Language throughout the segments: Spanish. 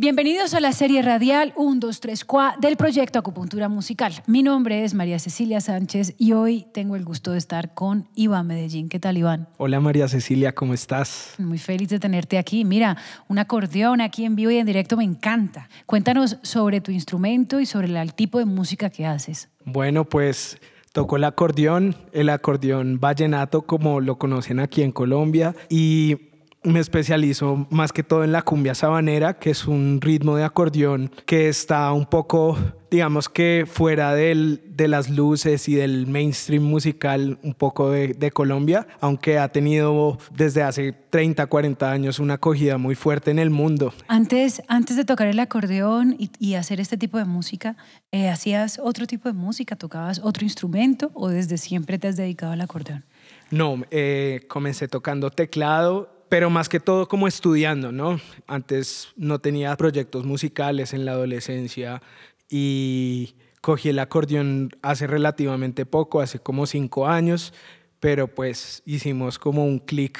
Bienvenidos a la serie radial 1, 2, 3, 4 del proyecto Acupuntura Musical. Mi nombre es María Cecilia Sánchez y hoy tengo el gusto de estar con Iván Medellín. ¿Qué tal, Iván? Hola María Cecilia, ¿cómo estás? Muy feliz de tenerte aquí. Mira, un acordeón aquí en vivo y en directo me encanta. Cuéntanos sobre tu instrumento y sobre el tipo de música que haces. Bueno, pues toco el acordeón, el acordeón vallenato como lo conocen aquí en Colombia y me especializo más que todo en la cumbia sabanera, que es un ritmo de acordeón que está un poco, digamos que fuera del, de las luces y del mainstream musical un poco de, de, Colombia, aunque ha tenido desde hace 30, 40 años una acogida muy fuerte en el mundo. Antes, antes de tocar el acordeón y, y hacer este tipo de música, eh, ¿hacías otro tipo de música? ¿Tocabas otro instrumento o desde siempre te has dedicado al acordeón? No, eh, comencé tocando teclado pero más que todo como estudiando, ¿no? Antes no tenía proyectos musicales en la adolescencia y cogí el acordeón hace relativamente poco, hace como cinco años, pero pues hicimos como un clic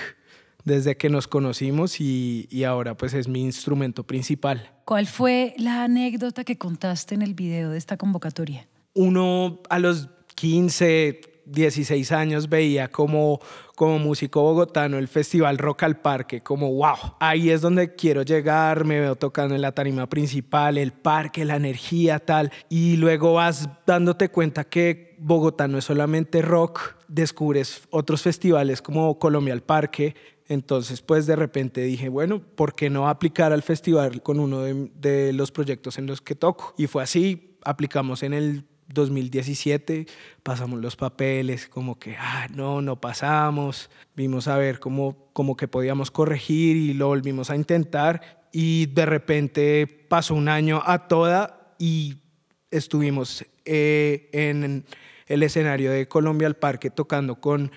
desde que nos conocimos y, y, ahora pues es mi instrumento principal. ¿Cuál fue la anécdota que contaste en el video de esta convocatoria? Uno a los 15, 16 años veía como, como músico bogotano el festival Rock al Parque, como wow, ahí es donde quiero llegar, me veo tocando en la tarima principal, el parque, la energía, tal, y luego vas dándote cuenta que Bogotá no es solamente rock, descubres otros festivales como Colombia al Parque, entonces, pues de repente dije, bueno, ¿por qué no aplicar al festival con uno de, de, los proyectos en los que toco? Y fue así, aplicamos en el 2017 pasamos los papeles, como que, ah, no, no pasamos, vimos a ver cómo, como que podíamos corregir y lo volvimos a intentar. Y de repente pasó un año a toda y estuvimos eh, en el escenario de Colombia al Parque tocando con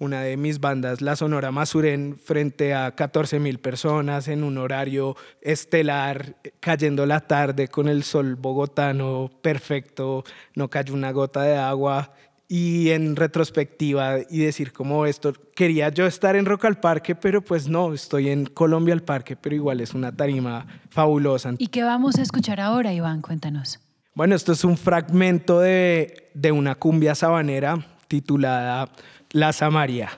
una de mis bandas, la Sonora Masuren, frente a 14 mil personas en un horario estelar, cayendo la tarde con el sol bogotano perfecto, no cayó una gota de agua. Y en retrospectiva y decir como esto, quería yo estar en Rock al Parque, pero pues no, estoy en Colombia al Parque, pero igual es una tarima fabulosa. ¿Y qué vamos a escuchar ahora, Iván? Cuéntanos. Bueno, esto es un fragmento de, de una cumbia sabanera titulada La Samaria.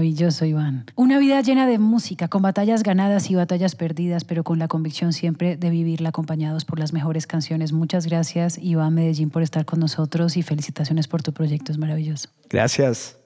Maravilloso, Iván. Una vida llena de música, con batallas ganadas y batallas perdidas, pero con la convicción siempre de vivirla acompañados por las mejores canciones. Muchas gracias, Iván Medellín, por estar con nosotros y felicitaciones por tu proyecto. Es maravilloso. Gracias.